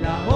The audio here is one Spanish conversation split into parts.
la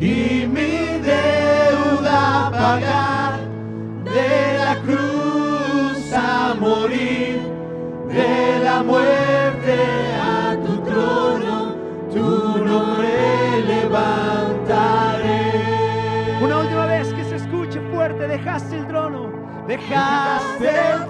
y mi deuda pagar, de la cruz a morir, de la muerte a tu trono, tu nombre levantaré. Una última vez que se escuche fuerte, dejaste el trono, dejaste el trono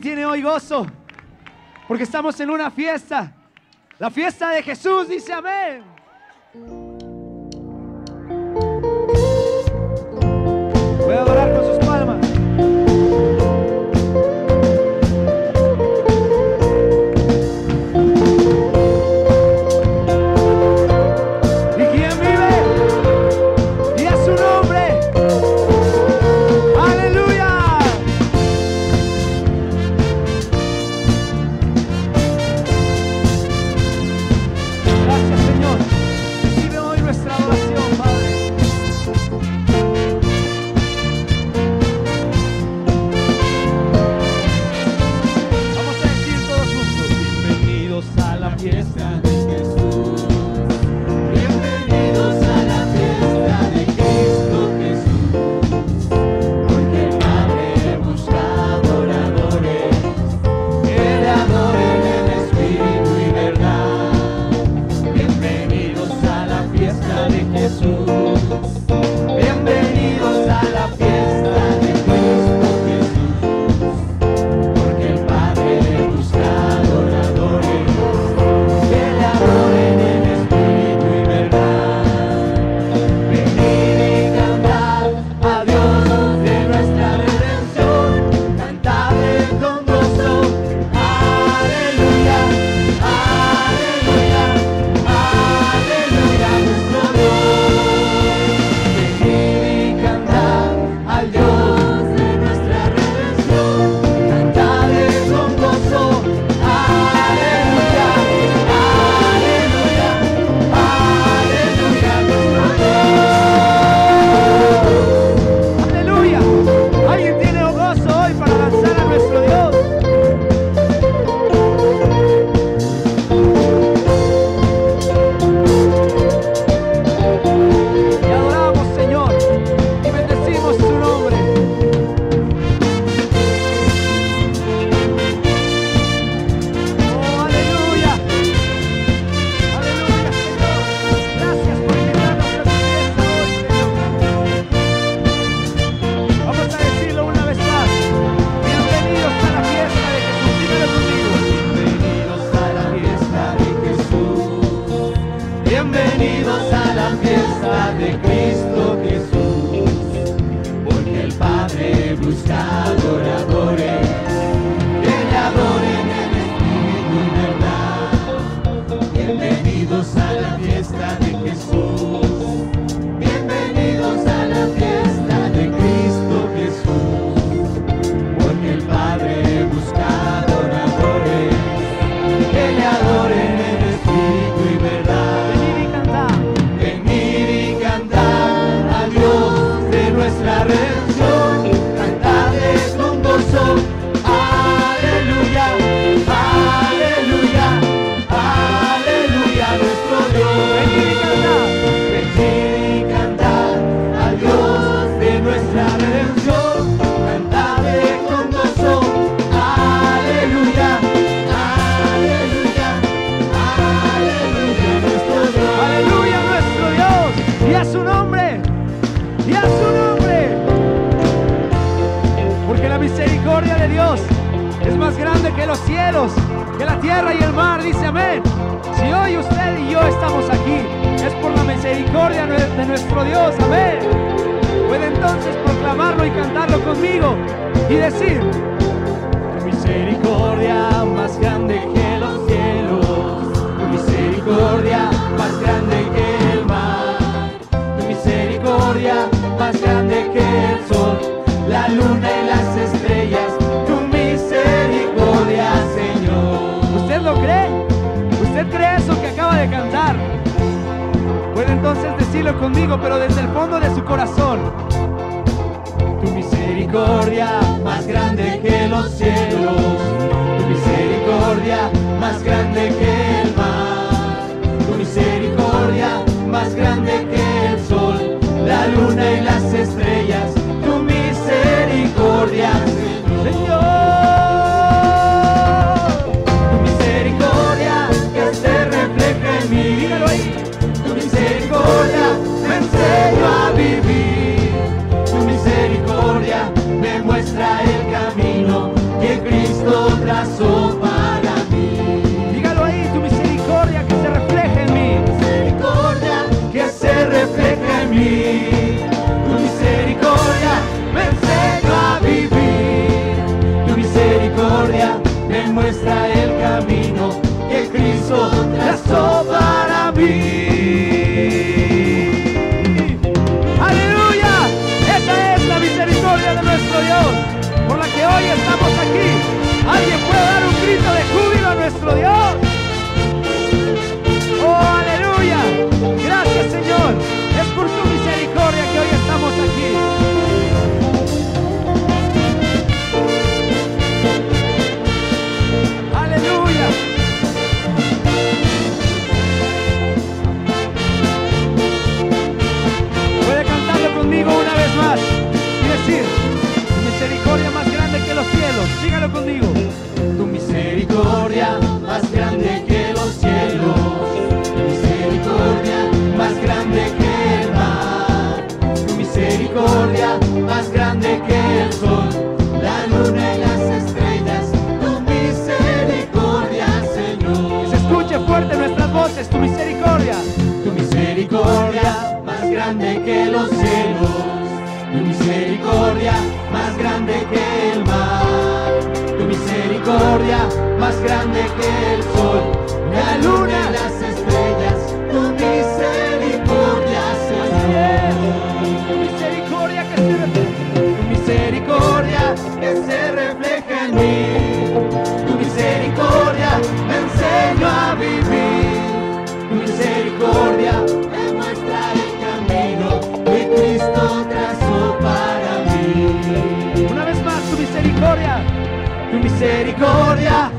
tiene hoy gozo? Porque estamos en una fiesta. La fiesta de Jesús dice amén. Voy a adorar. conmigo, pero desde el fondo de su corazón. Tu misericordia más grande que los cielos, tu misericordia más grande que el mar, tu misericordia más grande que el sol, la luna y las estrellas, tu misericordia. vivir. Tu misericordia me muestra el camino que Cristo trazó. gloria.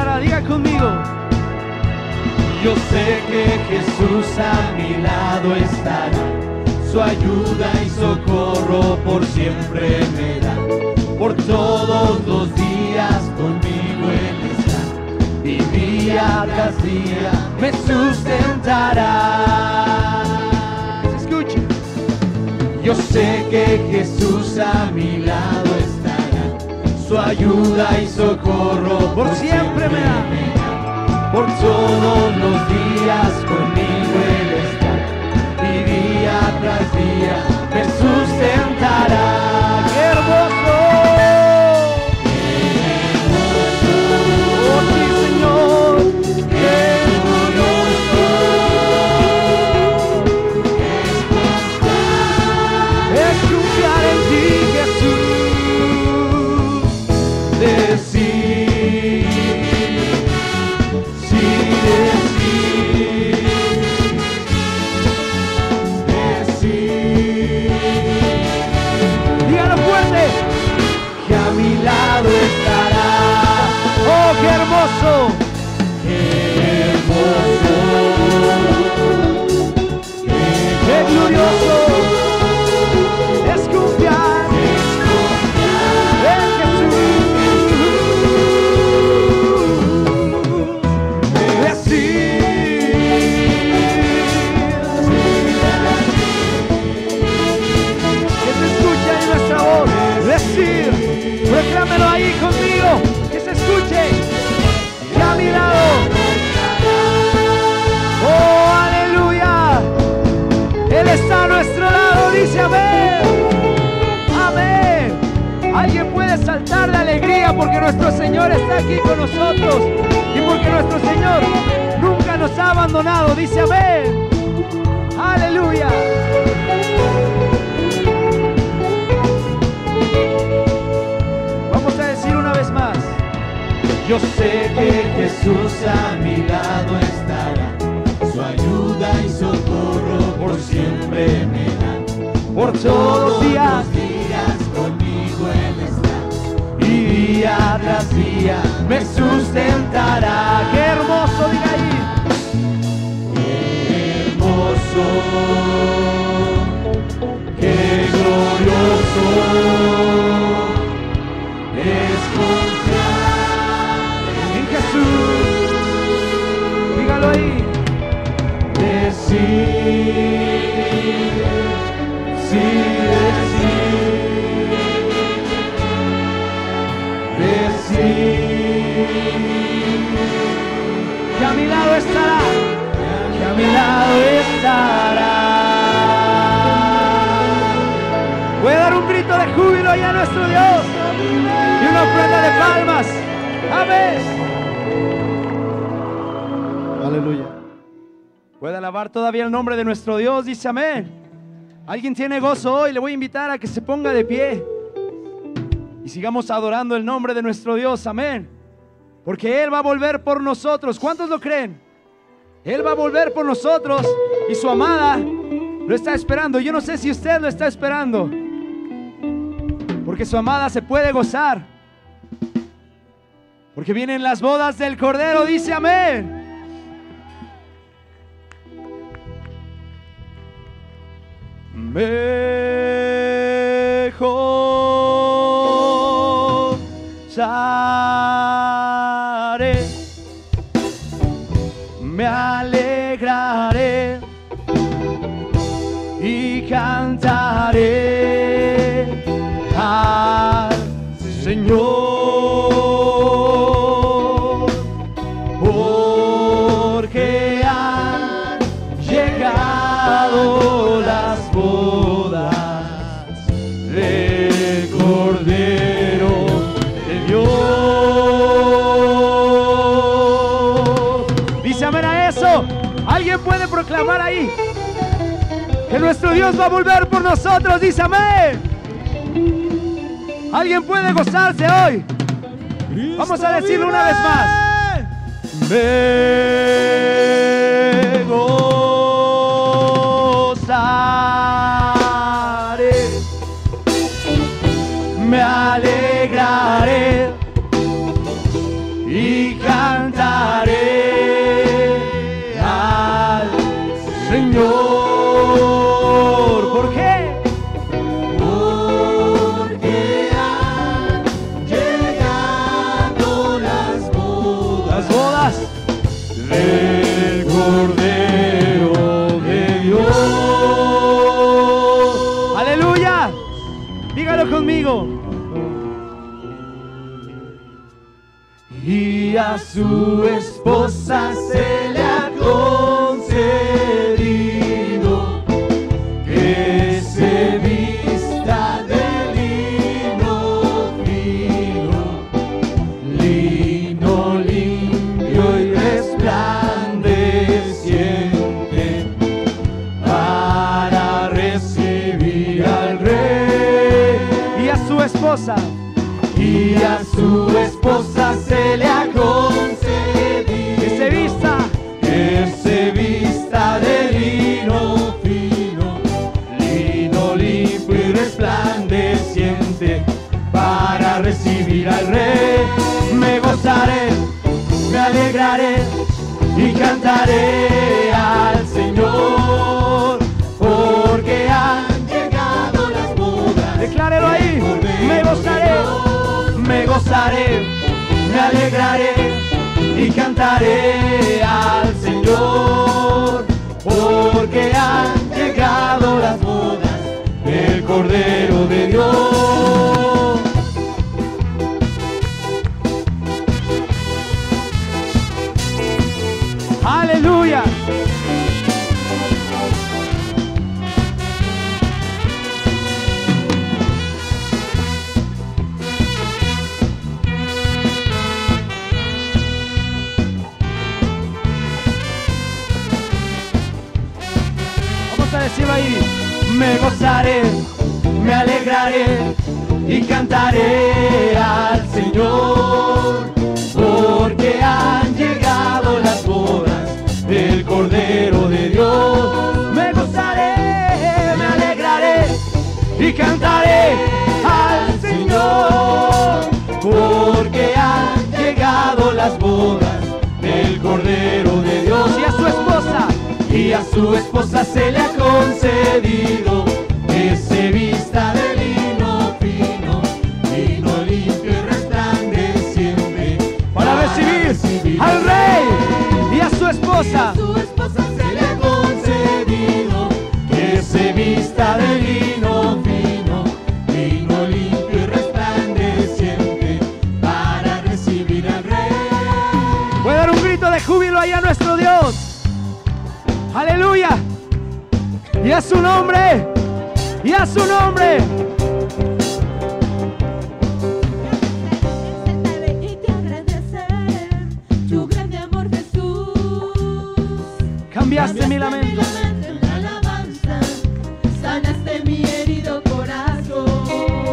Diga conmigo. Yo sé que Jesús a mi lado estará, su ayuda y socorro por siempre me da. Por todos los días conmigo Él está, y día tras día me sustentará. Escuche. Yo sé que Jesús a mi lado su ayuda y socorro Por siempre me da. Por todos los días conmigo Él está, y día tras día nuestro Dios. Y una ofrenda de palmas. Amén. Aleluya. Puede alabar todavía el nombre de nuestro Dios. Dice amén. Alguien tiene gozo hoy. Le voy a invitar a que se ponga de pie. Y sigamos adorando el nombre de nuestro Dios. Amén. Porque Él va a volver por nosotros. ¿Cuántos lo creen? Él va a volver por nosotros y su amada lo está esperando. Yo no sé si usted lo está esperando. Su amada se puede gozar. Porque vienen las bodas del Cordero. Dice amén. Mejor nuestro Dios va a volver por nosotros. Dice amén. ¿Alguien puede gozarse hoy? Vamos a decirlo una vez más. Me su esposa cantaré al Señor porque han llegado las bodas Declárelo ahí. Me gozaré, me gozaré, me alegraré y cantaré al Señor. Porque han llegado las bodas del Cordero de Dios. Gozaré, me alegraré y cantaré al Señor. Porque han llegado las bodas del Cordero de Dios. Me gozaré, me alegraré y cantaré al Señor. Porque han llegado las bodas del Cordero de Dios y a su esposa. Y a su esposa se le ha concedido esposa. su esposa se le ha concedido Que se vista de lino fino, lino limpio y resplandeciente para recibir al rey. Puede dar un grito de júbilo ahí a nuestro Dios. Aleluya. Y a su nombre. Y a su nombre. Cambiaste mi lamento. en alabanza, sanaste mi herido corazón.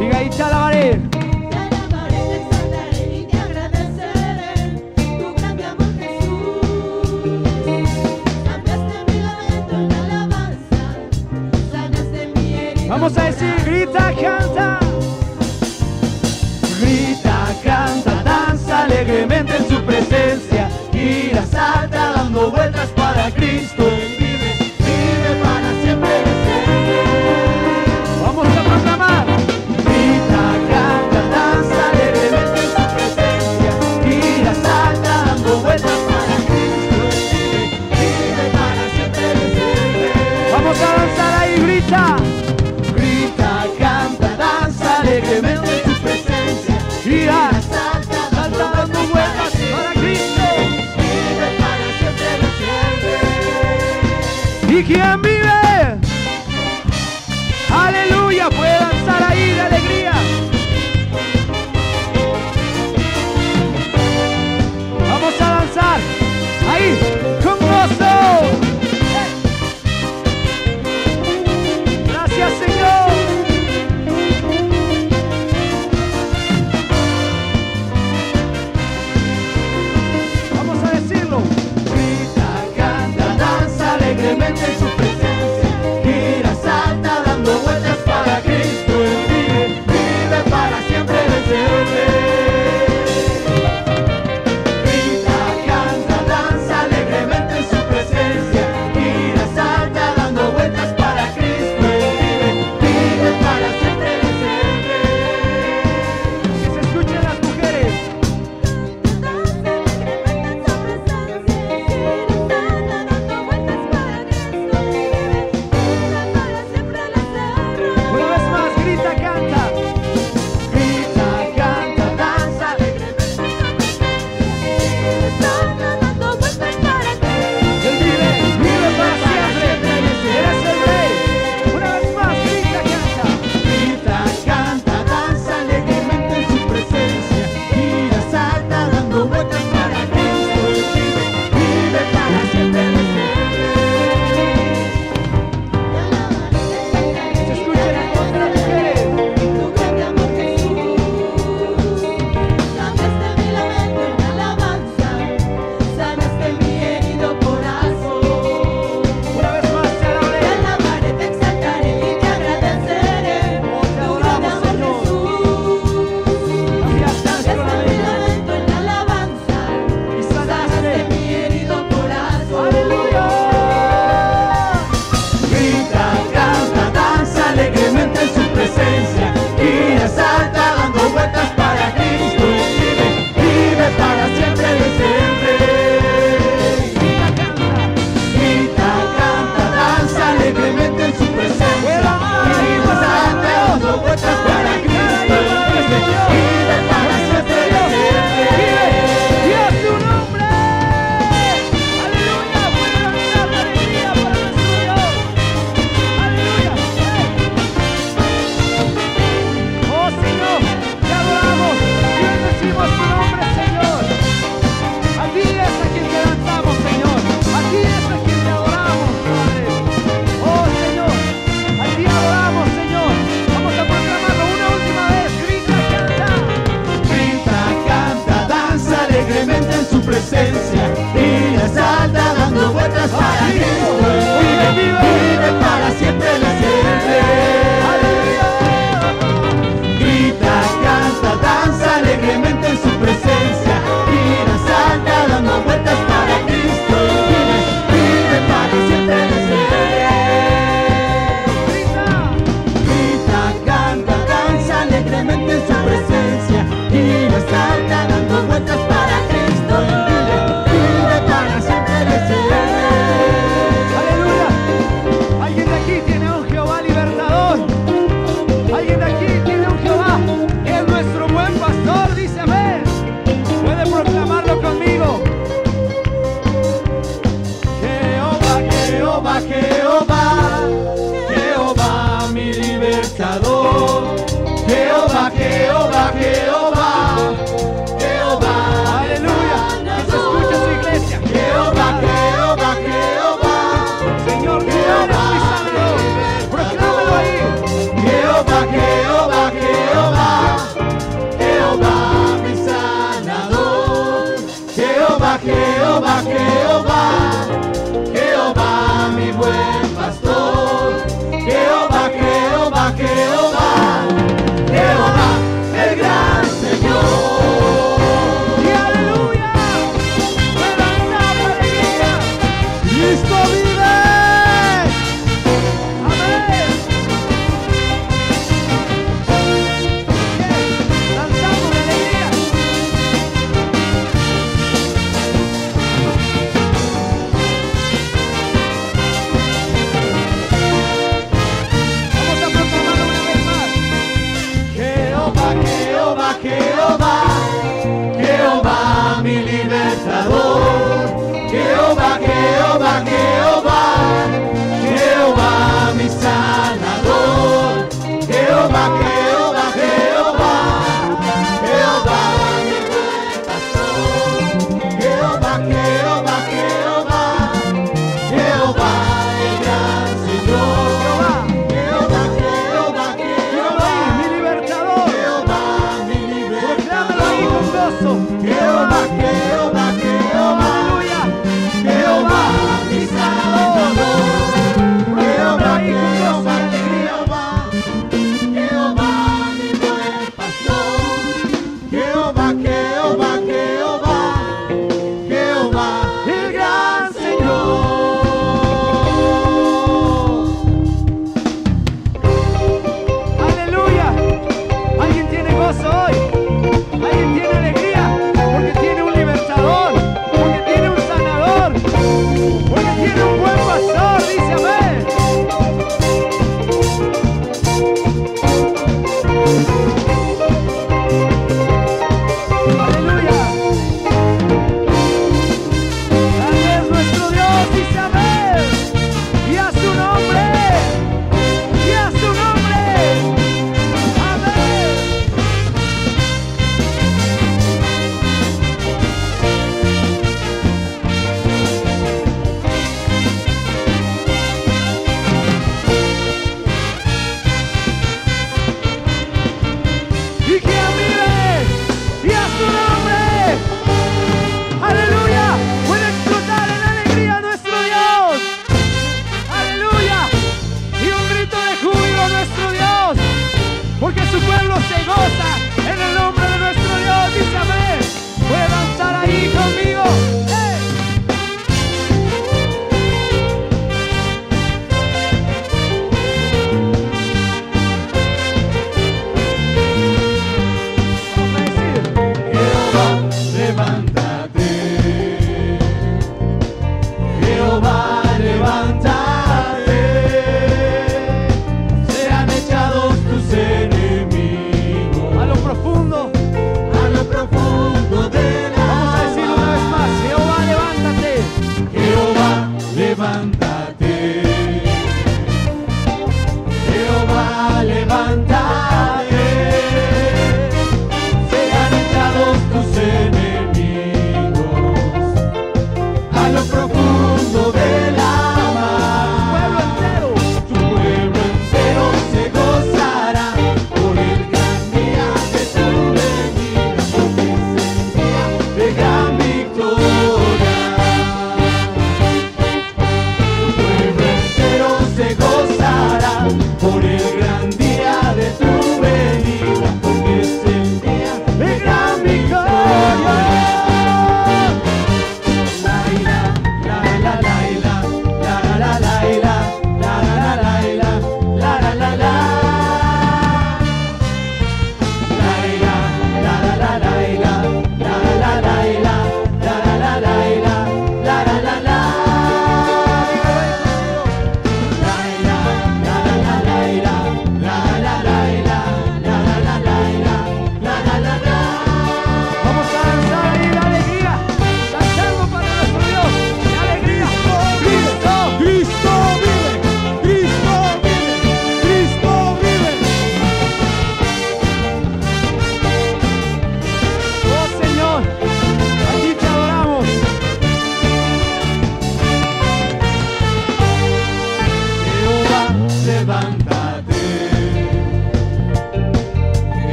Diga y te alabaré. Te alabaré, te exaltaré y te agradeceré tu grande amor, Jesús. Cambiaste mi lamento en alabanza, sanaste mi herido Vamos a decir, grita, canta. Grita, canta, danza alegremente en su presencia. Gira, salta dando vueltas para Cristo. Quién vive? Aleluya, puede danzar ahí de alegría. Vamos a danzar ahí